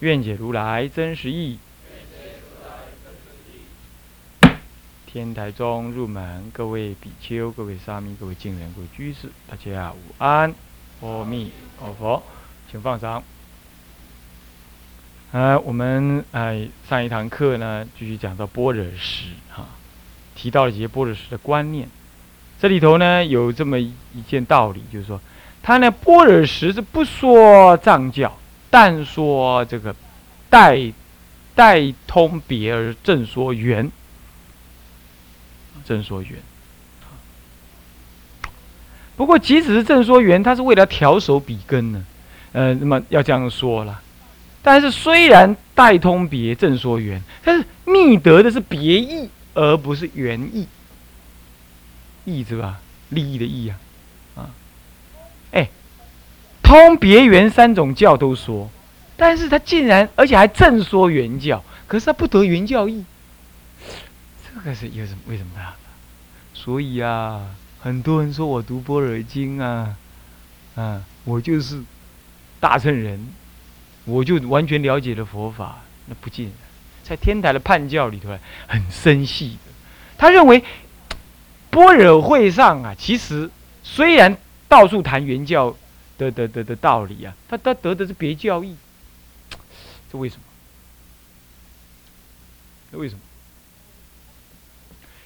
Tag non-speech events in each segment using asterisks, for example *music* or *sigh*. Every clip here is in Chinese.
愿解如来真实义。天台中入门，各位比丘、各位沙弥、各位敬人、各位居士，大家午安，阿弥陀佛，请放掌。呃，我们呃上一堂课呢，继续讲到般若识哈，提到了一些般若识的观念。这里头呢，有这么一件道理，就是说，他呢般若识是不说藏教。但说这个代代通别而正说圆，正说圆。不过即使是正说圆，他是为了调手笔根呢，呃，那么要这样说了。但是虽然代通别正说圆，但是密得的是别义，而不是原意。义是吧？利益的义啊，通别圆三种教都说，但是他竟然而且还正说原教，可是他不得原教义，这个是有什么为什么呢？所以啊，很多人说我读般若经啊，啊，我就是大圣人，我就完全了解了佛法，那不尽，在天台的判教里头很深细的，他认为般若会上啊，其实虽然到处谈原教。的的的的道理啊，他他得的是别教义，*tsk* 这为什么？这为什么？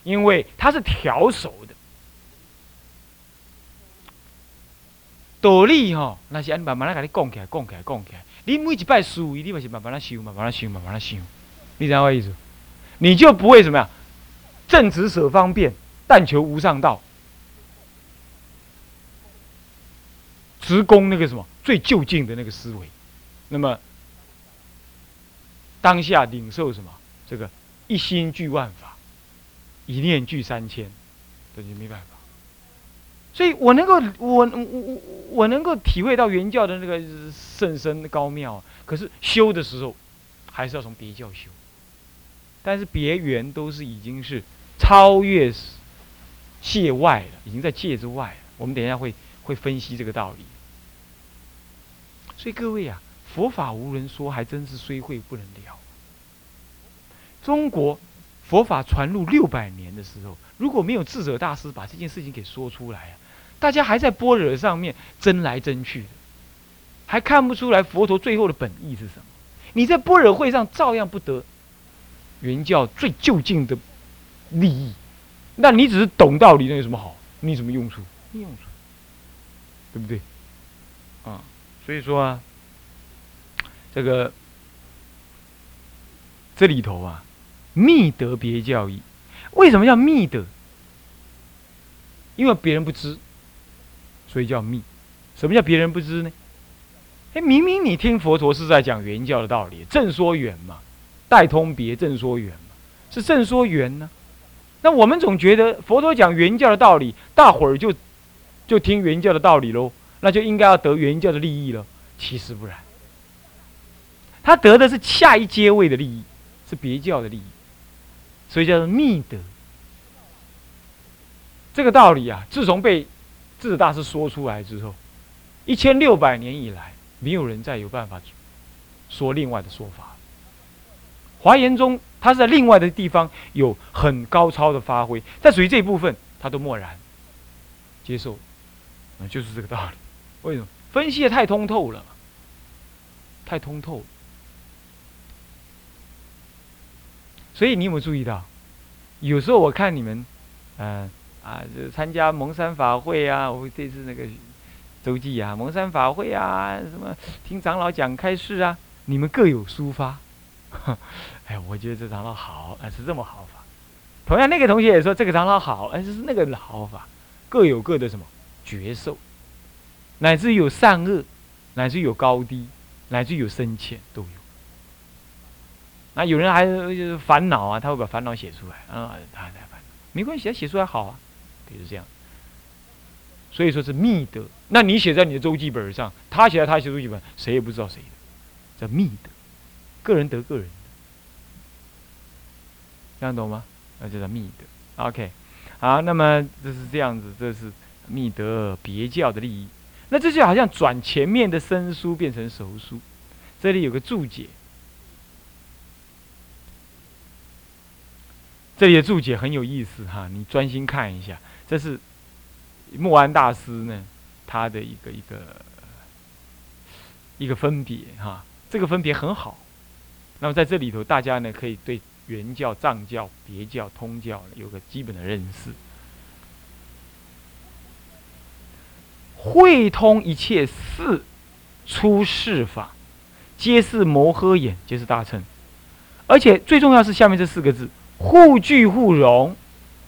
因为他是调手的，道理哈，那是按慢慢来给你讲起来，讲起来，讲起来。你每一拜师，你嘛是慢慢来修，慢慢来修，慢慢来修。你知道我意思？你就不会怎么样？正直舍方便，但求无上道。直攻那个什么最就近的那个思维，那么当下领受什么？这个一心具万法，一念具三千，这就没办法。所以我能够，我我我我能够体会到原教的那个甚深高妙，可是修的时候还是要从别教修。但是别缘都是已经是超越界外了，已经在界之外了。我们等一下会会分析这个道理。所以各位啊，佛法无人说，还真是虽会不能了。中国佛法传入六百年的时候，如果没有智者大师把这件事情给说出来，大家还在般若上面争来争去，还看不出来佛陀最后的本意是什么。你在般若会上照样不得原教最就近的利益，那你只是懂道理，那有什么好？你有什么用处？没用处，对不对？啊。所以说啊，这个这里头啊，密德别教义，为什么叫密德？因为别人不知，所以叫密。什么叫别人不知呢？哎，明明你听佛陀是在讲原教的道理，正说圆嘛，代通别正说圆嘛，是正说圆呢。那我们总觉得佛陀讲原教的道理，大伙儿就就听原教的道理喽。那就应该要得原教的利益了，其实不然。他得的是下一阶位的利益，是别教的利益，所以叫做密德。这个道理啊，自从被智大师说出来之后，一千六百年以来，没有人再有办法说另外的说法。华严中，他是在另外的地方有很高超的发挥，在属于这一部分，他都默然接受，啊，就是这个道理。为什么分析的太通透了？太通透。所以你有没有注意到？有时候我看你们，嗯啊，就参加蒙山法会啊，我这次那个周记啊，蒙山法会啊，什么听长老讲开示啊，你们各有抒发。*laughs* 哎，我觉得这长老好，哎，是这么好法。同样，那个同学也说这个长老好，哎，是那个好法，各有各的什么绝受。乃至有善恶，乃至有高低，乃至有深浅都有。那有人还是烦恼啊，他会把烦恼写出来啊，他还在烦恼，没关系，他写出来好啊，比如这样。所以说是密德。那你写在你的周记本上，他写在他写周记本，谁也不知道谁的，叫密德，个人得个人的，这样懂吗？那就叫密德。OK，好，那么这是这样子，这是密德别教的利益。那这就好像转前面的生疏变成熟疏，这里有个注解，这里的注解很有意思哈，你专心看一下，这是。莫安大师呢，他的一个一个一个分别哈，这个分别很好。那么在这里头，大家呢可以对原教、藏教、别教、通教有个基本的认识。会通一切事出世法，皆是摩诃眼，皆是大乘。而且最重要是下面这四个字：互具互融，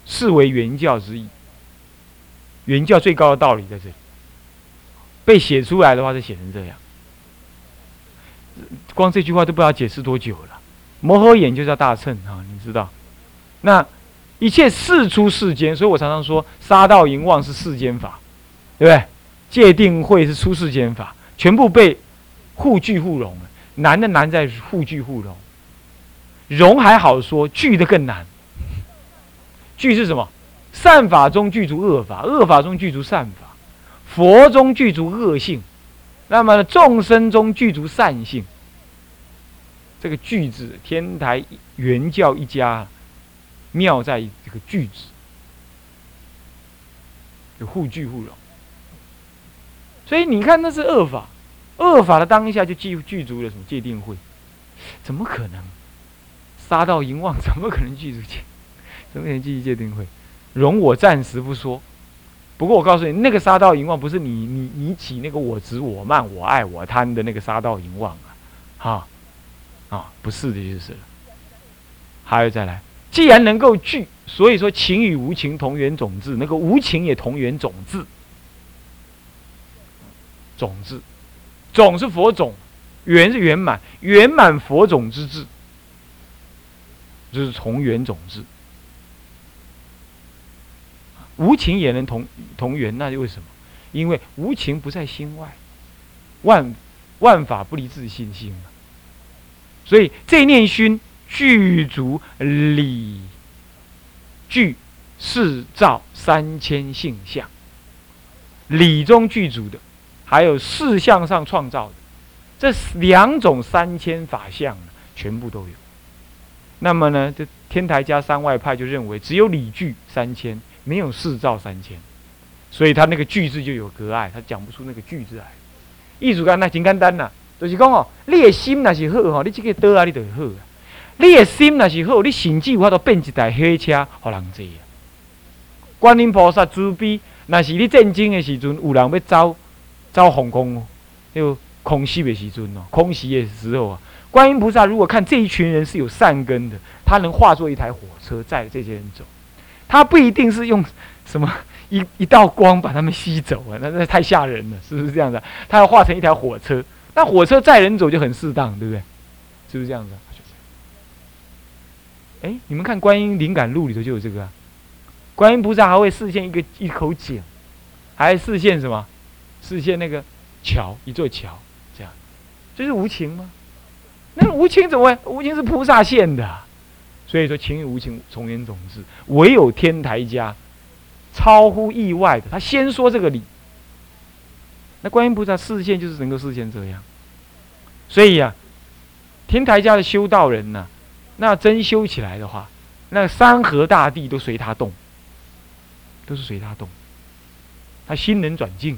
是为原教之意。原教最高的道理在这里，被写出来的话，就写成这样。光这句话都不知道解释多久了。摩诃眼就叫大乘啊，你知道？那一切事出世间，所以我常常说，杀道淫妄是世间法，对不对？界定会是出世间法，全部被互聚互融了。难的难在互聚互融，融还好说，聚的更难。聚是什么？善法中具足恶法，恶法中具足善法，佛中具足恶性，那么众生中具足善性。这个“具”字，天台原教一家妙在这个“具”字，就互具互融。所以你看，那是恶法，恶法的当下就具具足了什么戒定慧？怎么可能？杀到淫妄，怎么可能具足戒？怎么可能具足戒定慧？容我暂时不说，不过我告诉你，那个杀道淫妄不是你你你起那个我执我慢我爱我贪的那个杀道淫妄啊，啊不是的就是了。还有再来，既然能够聚，所以说情与无情同源种质，那个无情也同源种质，种子，种是佛种，圆是圆满，圆满佛种之智，就是从源种质。无情也能同同源，那为什么？因为无情不在心外，万万法不离自心心嘛。所以这念熏具足理具四照三千性相，理中具足的，还有事相上创造的，这两种三千法相，全部都有。那么呢，这天台加三外派就认为，只有理具三千。没有四造三千，所以他那个句字就有隔碍，他讲不出那个句字来。意思讲那真简单呐，就是讲哦，你的心那是好吼，你这个刀啊，你就好啊。你的心那是好，你甚至有法度变一台火车，互人坐啊。观音菩萨慈悲，那是你正经的时阵，有人要走走皇宫，就空袭的时尊哦，空袭的时候啊，观音菩萨如果看这一群人是有善根的，他能化作一台火车载这些人走。他不一定是用什么 *laughs* 一一道光把他们吸走啊，那那太吓人了，是不是这样子？他要化成一条火车，那火车载人走就很适当，对不对？是不是这样子？哎，你们看《观音灵感录》里头就有这个，观音菩萨还会视现一个一口井，还视现什么？视线那个桥，一座桥，这样，这是无情吗？那无情怎么会？无情是菩萨现的。所以说，情与无情从缘种质，唯有天台家超乎意外的，他先说这个理。那观音菩萨视线就是能够视线这样，所以呀，天台家的修道人呢，那真修起来的话，那山河大地都随他动，都是随他动，他心能转静，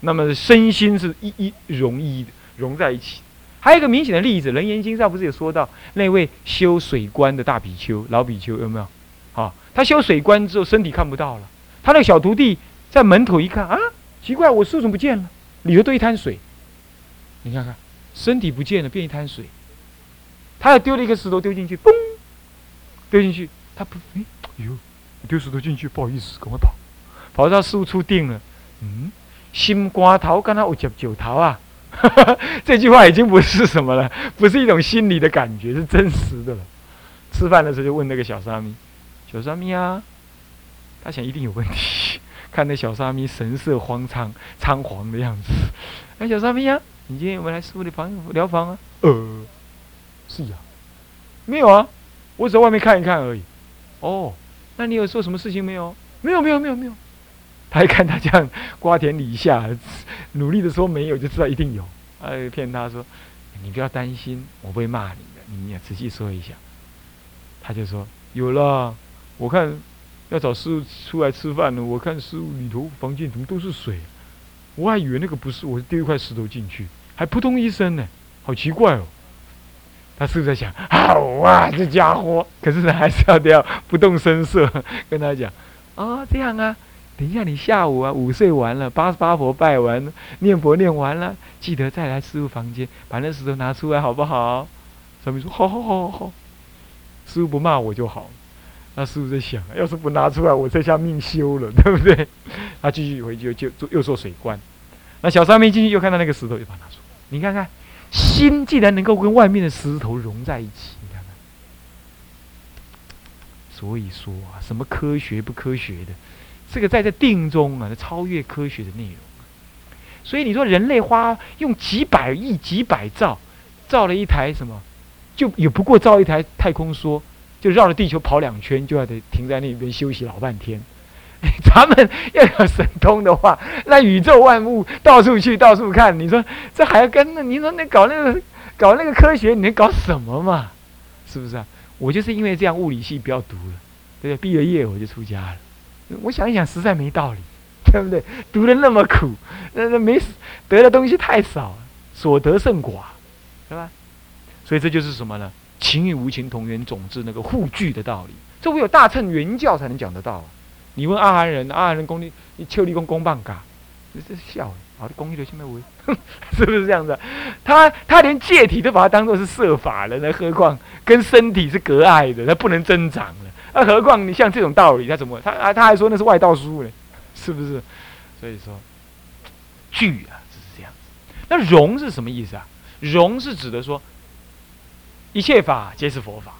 那么身心是一一融一，融在一起。还有一个明显的例子，《楞严经》上不是有说到那位修水关的大比丘、老比丘有没有？啊，他修水关之后身体看不到了，他那个小徒弟在门口一看啊，奇怪，我书怎么不见了？里头都一滩水，你看看，身体不见了，变一滩水。他又丢了一个石头丢进去，嘣，丢进去，他不，哎，呦，丢石头进去，不好意思，赶快跑，跑到师傅处定了，嗯，心瓜头跟他有接九头啊。*laughs* 这句话已经不是什么了，不是一种心理的感觉，是真实的了。吃饭的时候就问那个小沙弥：“小沙弥啊，他想一定有问题。*laughs* 看那小沙弥神色慌张、仓皇的样子。哎，小沙弥啊，你今天有没有来师傅的房疗房啊？呃，是呀，没有啊，我只在外面看一看而已。哦，那你有做什么事情没有？没有，没有，没有，没有。他一看他这样瓜田李下，努力的说没有，就知道一定有。哎，骗他说：“你不要担心，我不会骂你的，你也仔细说一下。”他就说：“有了，我看要找师傅出来吃饭呢。我看师傅里头房间怎么都是水，我还以为那个不是，我丢一块石头进去，还扑通一声呢，好奇怪哦。”他是不是在想：“好啊，这家伙！”可是呢，还是要这样不动声色跟他讲：“哦，这样啊。”等一下，你下午啊午睡完了，八十八佛拜完，念佛念完了，记得再来师傅房间，把那石头拿出来，好不好？上面说好好好好好，师傅不骂我就好。那师傅在想，要是不拿出来，我这下命休了，*laughs* 对不对？他继续回去就做又做水关。那小三妹进去又看到那个石头，又把它拿出来。你看看，心既然能够跟外面的石头融在一起，你看看。所以说啊，什么科学不科学的？这个在这定中啊，超越科学的内容。所以你说人类花用几百亿、几百兆造了一台什么，就也不过造一台太空梭，就绕着地球跑两圈，就要得停在那边休息老半天。*laughs* 咱们要有神通的话，那宇宙万物到处去、到处看，你说这还要跟那？你说那搞那个搞那个科学，你能搞什么嘛？是不是啊？我就是因为这样，物理系不要读了，对不对？毕了业我就出家了。我想一想，实在没道理，*laughs* 对不对？读的那么苦，那那没得的东西太少，所得甚寡，是吧？所以这就是什么呢？情与无情同源种子那个互具的道理。这唯有大乘原教才能讲得到。你问阿含人，阿含人功力，你丘力功功棒嘎，这是笑，好的功力的现在为，*laughs* 是不是这样子？他他连戒体都把它当做是设法了，那何况跟身体是隔碍的，他不能增长那何况你像这种道理，他怎么他啊他还说那是外道书呢，是不是？所以说，具啊就是这样子。那容是什么意思啊？容是指的说，一切法皆是佛法，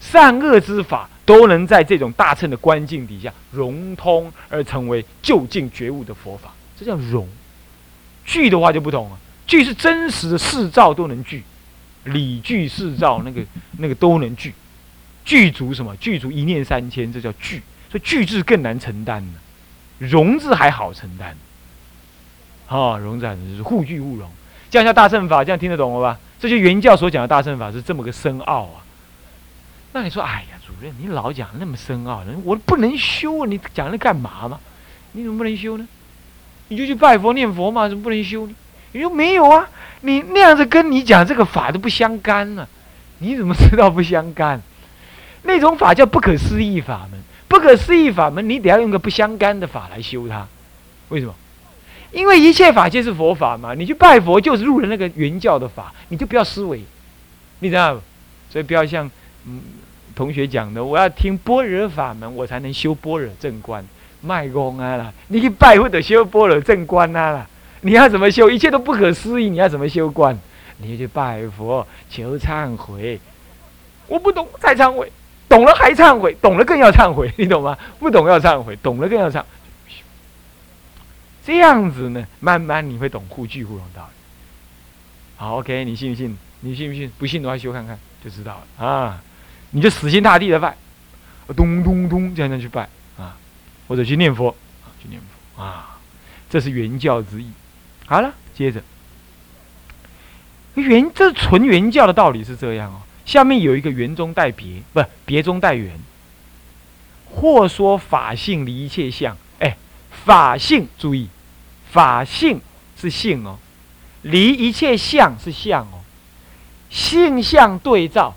善恶之法都能在这种大乘的观境底下融通而成为就近觉悟的佛法，这叫容。具的话就不同了，具是真实的事照都能具，理具事照那个那个都能具。具足什么？具足一念三千，这叫具。所以具字更难承担呢，容字还好承担。啊，容字是互具互容，这样叫大乘法，这样听得懂了吧？这就原教所讲的大乘法是这么个深奥啊。那你说，哎呀，主任，你老讲那么深奥，我不能修啊，你讲那干嘛嘛？你怎么不能修呢？你就去拜佛念佛嘛，怎么不能修呢？你说没有啊，你那样子跟你讲这个法都不相干呢，你怎么知道不相干？那种法叫不可思议法门，不可思议法门，你得要用个不相干的法来修它。为什么？因为一切法皆是佛法嘛。你去拜佛就是入了那个原教的法，你就不要思维，你知道所以不要像嗯同学讲的，我要听般若法门，我才能修般若正观。卖功啊啦，你去拜或者修般若正观啊啦，你要怎么修？一切都不可思议，你要怎么修观？你去拜佛求忏悔，我不懂再忏悔。懂了还忏悔，懂了更要忏悔，你懂吗？*laughs* 不懂要忏悔，懂了更要忏。这样子呢，慢慢你会懂互具互容道理。好，OK，你信不信？你信不信？不信的话修看看就知道了啊！你就死心塌地的拜，咚咚咚这样子去拜啊，或者去念佛啊，去念佛啊，这是原教之意。好了，接着原这纯原教的道理是这样哦。下面有一个圆中带别，不别中带圆，或说法性离一切相。哎，法性注意，法性是性哦，离一切相是相哦，性相对照。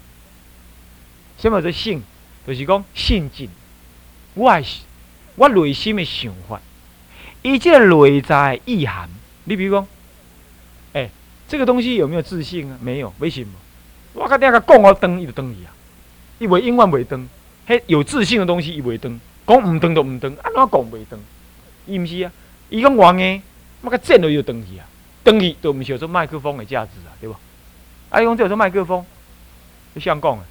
什么是性？就是讲性境，我是我内心的想法，一切内在意涵。你比如讲，哎，这个东西有没有自信啊？没有，为什么？我甲顶个讲我登，伊就登去啊！伊袂永远袂登，迄有自信的东西伊袂登，讲毋登就毋登，安怎讲袂登？伊毋是啊！伊讲我硬，我甲剪落伊就登去啊！等于都毋是有做麦克风的价值啊，对不？啊，伊讲这做麦克风，你像讲啊，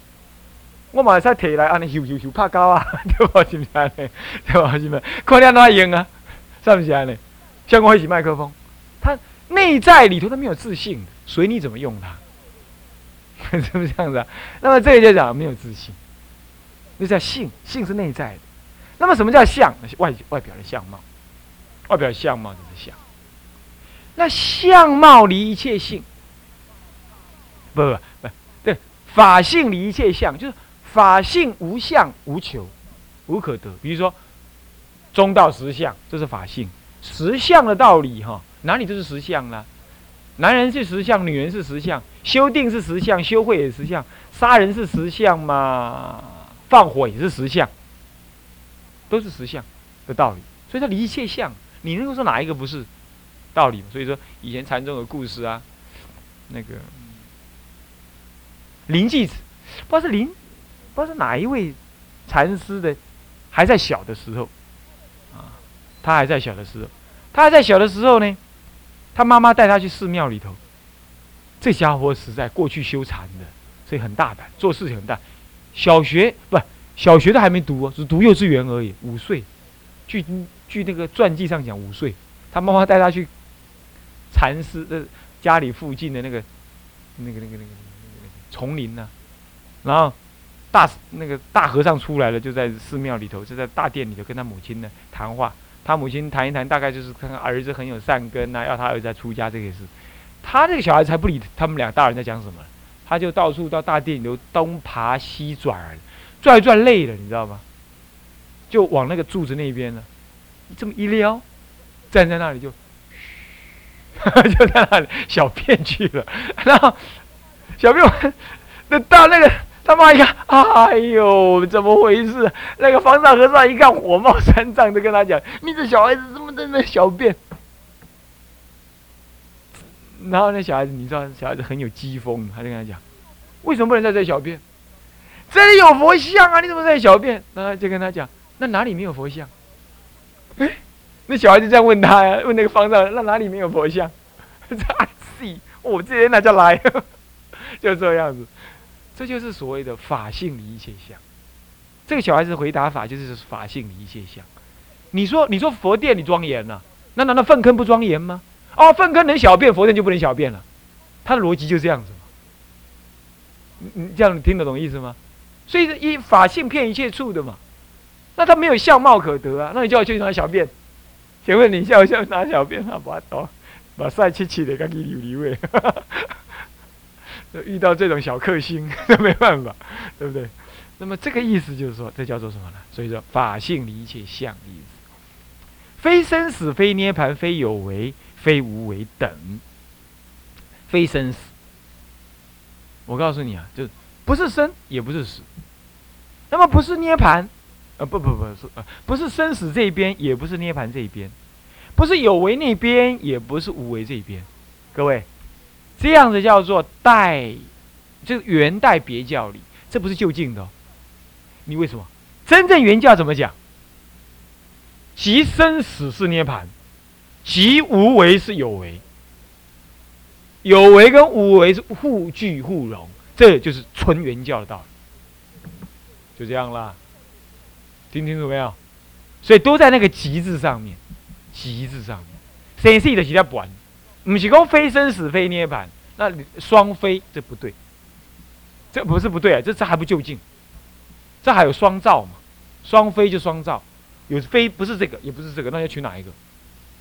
我嘛会使摕来安尼咻咻咻拍高啊，对不？是毋是安尼？对吧？是毋是？看你安怎用啊？是不是安尼？像我一起麦克风，它内在里头它没有自信，随你怎么用它，*laughs* 是不是这样子啊？那么这个就讲没有自信，那叫性，性是内在的。那么什么叫相？外外表的相貌，外表相貌就是相。那相貌离一切性，不不不，对，法性离一切相，就是法性无相无求，无可得。比如说中道实相，这是法性实相的道理哈，哪里就是实相呢？男人是实相，女人是实相，修定是实相，修慧也是实相，杀人是实相嘛，放火也是实相。都是实相的道理，所以它离一切相，你能够说哪一个不是道理所以说以前禅宗的故事啊，那个灵济子，不知道是灵，不知道是哪一位禅师的，还在小的时候，啊，他还在小的时候，他还在小的时候呢，他妈妈带他去寺庙里头，这家伙实在过去修禅的，所以很大胆，做事情很大，小学不。小学都还没读哦，只读幼稚园而已。五岁，据据那个传记上讲，五岁，他妈妈带他去禅师的家里附近的那个那个那个那个丛林呢，然后大那个大和尚出来了，就在寺庙里头，就在大殿里头跟他母亲呢谈话。他母亲谈一谈，大概就是看看儿子很有善根呐，要他儿子出家这个事。他这个小孩才不理他们俩大人在讲什么，他就到处到大殿里头东爬西转。转一转累了，你知道吗？就往那个柱子那边了，这么一撩，站在那里就，*laughs* 就在那里小便去了。*laughs* 然后小便完，那到那个他妈一看，哎呦，怎么回事？那个方丈和尚一看火冒三丈，就跟他讲：“你这小孩子怎么在那小便？”然后那小孩子，你知道，小孩子很有机锋，他就跟他讲：“为什么不能在这小便？”这里有佛像啊！你怎么在小便？然后就跟他讲，那哪里没有佛像？哎，那小孩子这样问他呀，问那个方丈，那哪里没有佛像？*laughs* 这 I see，我这人那叫来，*laughs* 就这样子，这就是所谓的法性离一切相。这个小孩子回答法就是法性离一切相。你说，你说佛殿你庄严了，那难道粪坑不庄严吗？哦，粪坑能小便，佛殿就不能小便了？他的逻辑就这样子嘛。你你这样听得懂意思吗？所以是一法性骗一切处的嘛，那他没有相貌可得啊，那你叫我去拿小便？请问你要不要拿小便？啊，把刀，把帅气气的赶紧留离位。*laughs* 遇到这种小克星，*laughs* 那没办法，对不对？那么这个意思就是说，这叫做什么呢？所以说法性离一切相的意思，非生死，非涅盘，非有为，非无为等，非生死。我告诉你啊，就。不是生，也不是死，那么不是涅盘，呃，不不不是，呃，不是生死这一边，也不是涅盘这一边，不是有为那边，也不是无为这一边，各位，这样子叫做代，就是元代别教理，这不是就近的，你为什么？真正原教怎么讲？即生死是涅盘，即无为是有为，有为跟无为是互聚互融。这就是纯原教的道理，就这样啦，听清楚没有？所以都在那个“极”字上面，“极”字上面，生死的其他不完，不是讲非生死非涅槃，那双非这不对，这不是不对啊，这这还不就近，这还有双照嘛？双非就双照，有非不是这个，也不是这个，那要取哪一个？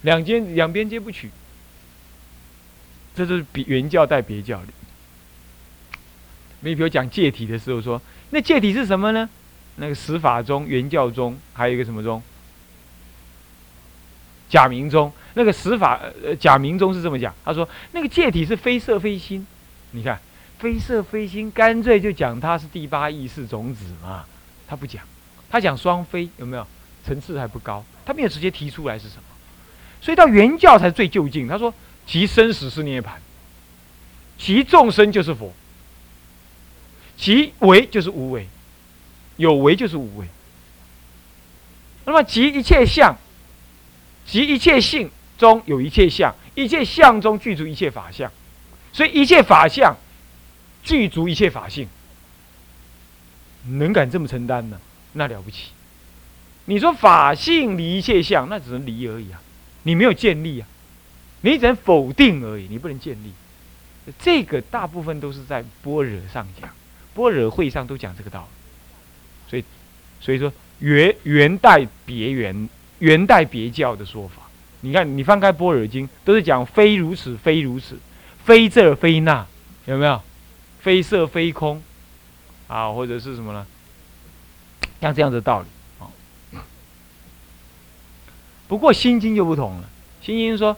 两间两边皆不取，这就是比原教带别教的。你比如讲戒体的时候说，那戒体是什么呢？那个十法中、原教中，还有一个什么中？假名中。那个十法呃假名中是这么讲，他说那个戒体是非色非心。你看，非色非心，干脆就讲它是第八意识种子嘛。他不讲，他讲双非，有没有？层次还不高，他没有直接提出来是什么。所以到原教才最就近。他说其生死是涅槃，其众生就是佛。即为就是无为，有为就是无为。那么即一切相，即一切性中有一切相，一切相中具足一切法相，所以一切法相具足一切法性。能敢这么承担呢？那了不起。你说法性离一切相，那只能离而已啊，你没有建立啊，你只能否定而已，你不能建立。这个大部分都是在般若上讲，般若会上都讲这个道理。所以，所以说元元代别元元代别教的说法，你看你翻开般若经，都是讲非如此，非如此，非这非那，有没有？非色非空。啊，或者是什么呢？像这样的道理。不过《心经》就不同了，《心经》说：“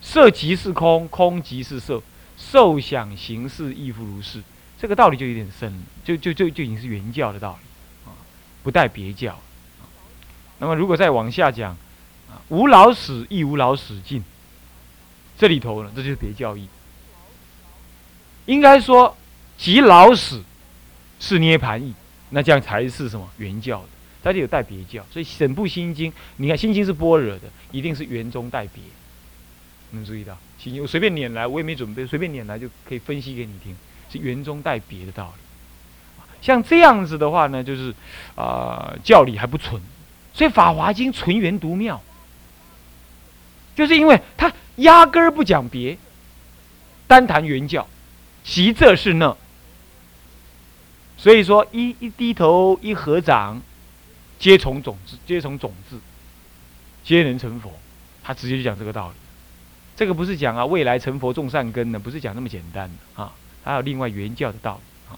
色即是空，空即是色，受想行识亦复如是。”这个道理就有点深了，就就就就已经是原教的道理啊，不带别教。那么如果再往下讲啊，“无老死亦无老死尽”，这里头呢，这就是别教义。应该说，即老死。是涅盘意，那这样才是什么原教的？它就有带别教，所以整部心经，你看心经是般若的，一定是圆中带别。能注意到心经，我随便念来，我也没准备，随便念来就可以分析给你听，是圆中带别的道理。像这样子的话呢，就是啊教理还不纯，所以《法华经》纯圆独妙，就是因为它压根儿不讲别，单谈圆教，其这是那。*laughs* 所以 *laughs* 说，一一低头，一合掌，皆从种子，皆从种子，皆能成佛。他直接就讲这个道理。这个不是讲啊，未来成佛种善根的，不是讲那么简单的啊。还有另外原教的道理啊，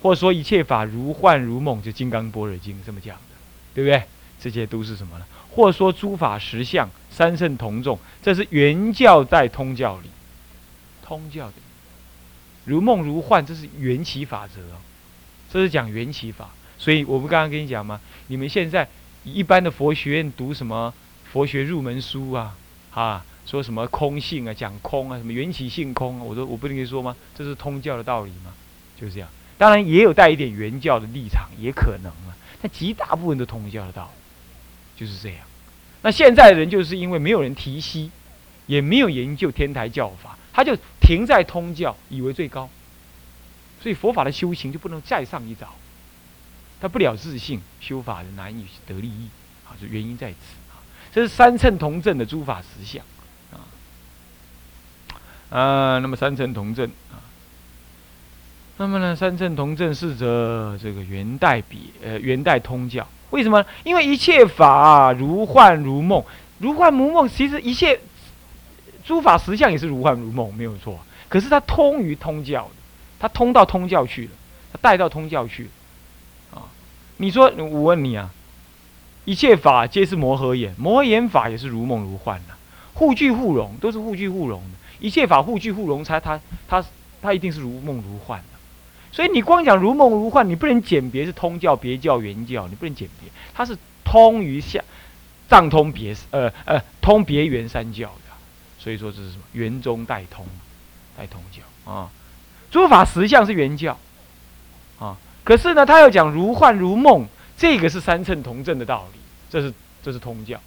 或者说一切法如幻如梦，就《金刚般若经》这么讲的，对不对？这些都是什么呢？或者说诸法实相，三圣同众，这是原教在通教里，通教的如梦如幻，这是缘起法则。这是讲缘起法，所以我不刚刚跟你讲吗？你们现在一般的佛学院读什么佛学入门书啊？啊，说什么空性啊，讲空啊，什么缘起性空，啊，我都我不跟你说吗？这是通教的道理吗？就是这样。当然也有带一点原教的立场，也可能啊。但极大部分都通教的道理，就是这样。那现在的人就是因为没有人提息，也没有研究天台教法，他就停在通教，以为最高。所以佛法的修行就不能再上一早，他不了自信，修法人难以得利益，啊，这原因在此啊。这是三乘同证的诸法实相，啊，啊，那么三乘同证啊，那么呢，三乘同证是则这个元代比呃元代通教，为什么？因为一切法如幻如梦，如幻如梦，其实一切诸法实相也是如幻如梦，没有错。可是它通于通教的。他通到通教去了，它带到通教去，啊，你说我问你啊，一切法皆是摩诃眼，摩诃眼法也是如梦如幻的，互具互融，都是互具互融的，一切法互具互融，才他他他一定是如梦如幻的，所以你光讲如梦如幻，你不能简别是通教、别教、原教，你不能简别，它是通于下藏通别呃呃通别圆三教的，所以说这是什么？圆中带通，带通教啊。诸法实相是原教，可是呢，他要讲如幻如梦，这个是三乘同证的道理，这是这是通教，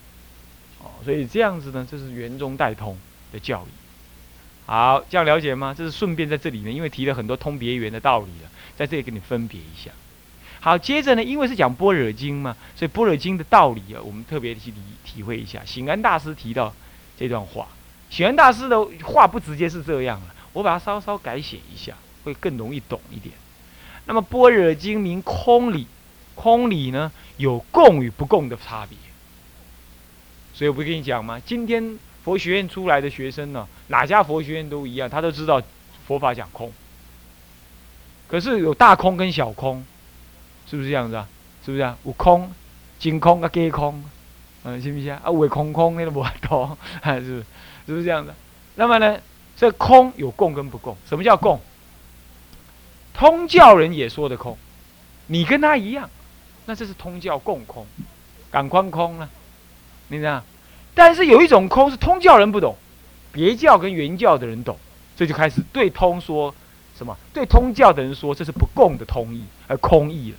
哦，所以这样子呢，这是圆中带通的教义。好，这样了解吗？这是顺便在这里呢，因为提了很多通别圆的道理了，在这里给你分别一下。好，接着呢，因为是讲般若经嘛，所以般若经的道理啊，我们特别去理体会一下。醒安大师提到这段话，醒安大师的话不直接是这样了。我把它稍稍改写一下，会更容易懂一点。那么《般若经》名空理，空理呢有共与不共的差别。所以我不跟你讲吗？今天佛学院出来的学生呢，哪家佛学院都一样，他都知道佛法讲空。可是有大空跟小空，是不是这样子啊？是不是啊？有空、真空啊假空，嗯，行不行啊？啊，有空空那个无多，还是是不是这样的？那么呢？这空有共跟不共？什么叫共？通教人也说的空，你跟他一样，那这是通教共空，感官空了，你知道？但是有一种空是通教人不懂，别教跟原教的人懂，这就开始对通说什么？对通教的人说这是不共的通义，而空义了。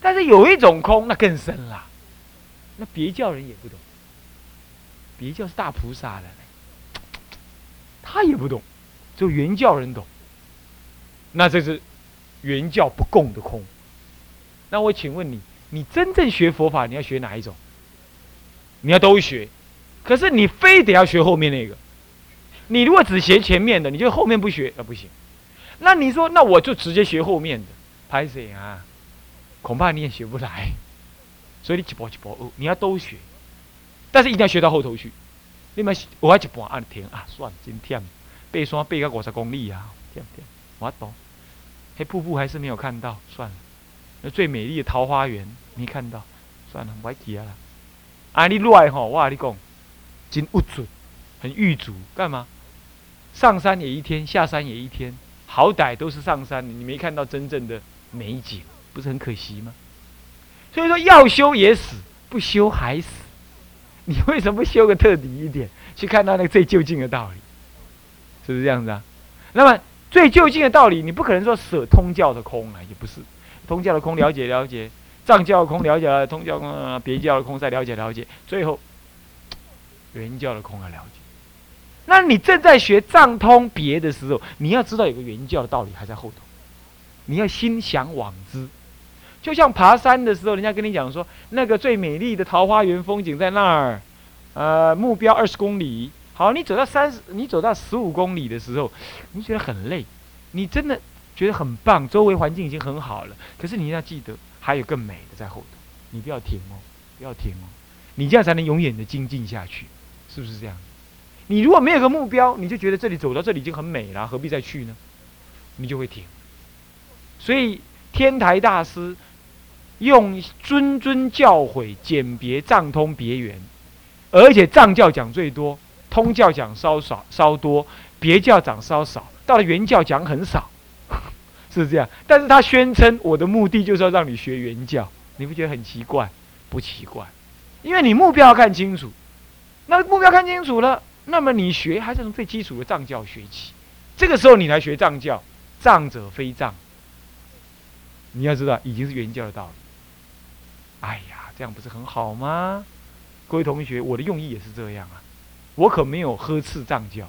但是有一种空那更深了，那别教人也不懂，别教是大菩萨的。他也不懂，只有原教人懂。那这是原教不共的空。那我请问你，你真正学佛法，你要学哪一种？你要都学，可是你非得要学后面那个。你如果只学前面的，你就后面不学，那不行。那你说，那我就直接学后面的，拍谁啊？恐怕你也学不来。所以你一步一步哦，你要都学，但是一定要学到后头去。你们我一半按停啊，算真忝，爬山爬到五十公里啊，忝忝，我懂。黑瀑布还是没有看到，算了。那最美丽的桃花源没看到，算了，别去啊。啊，你来吼，我跟你讲，真不准，很狱卒，干嘛？上山也一天，下山也一天，好歹都是上山，你没看到真正的美景，不是很可惜吗？所以说要修也死，不修还死。你为什么不修个彻底一点，去看到那个最究竟的道理？是不是这样子啊？那么最就近的道理，你不可能说舍通教的空啊，也不是。通教的空了解了解，藏教的空了解了，通教空别教的空再了解了解，最后原教的空要了解。那你正在学藏通别的时候，你要知道有个原教的道理还在后头，你要心向往之。就像爬山的时候，人家跟你讲说，那个最美丽的桃花源风景在那儿，呃，目标二十公里。好，你走到三十，你走到十五公里的时候，你觉得很累，你真的觉得很棒，周围环境已经很好了。可是你要记得，还有更美的在后头，你不要停哦，不要停哦，你这样才能永远的精进下去，是不是这样？你如果没有个目标，你就觉得这里走到这里已经很美了，何必再去呢？你就会停。所以天台大师用谆谆教诲，简别藏通别圆，而且藏教讲最多，通教讲稍少稍多，别教讲稍少，到了原教讲很少，*laughs* 是这样。但是他宣称我的目的就是要让你学原教，你不觉得很奇怪？不奇怪，因为你目标要看清楚，那目标看清楚了。那么你学还是从最基础的藏教学起，这个时候你来学藏教，藏者非藏。你要知道，已经是原教的道理。哎呀，这样不是很好吗？各位同学，我的用意也是这样啊，我可没有呵斥藏教。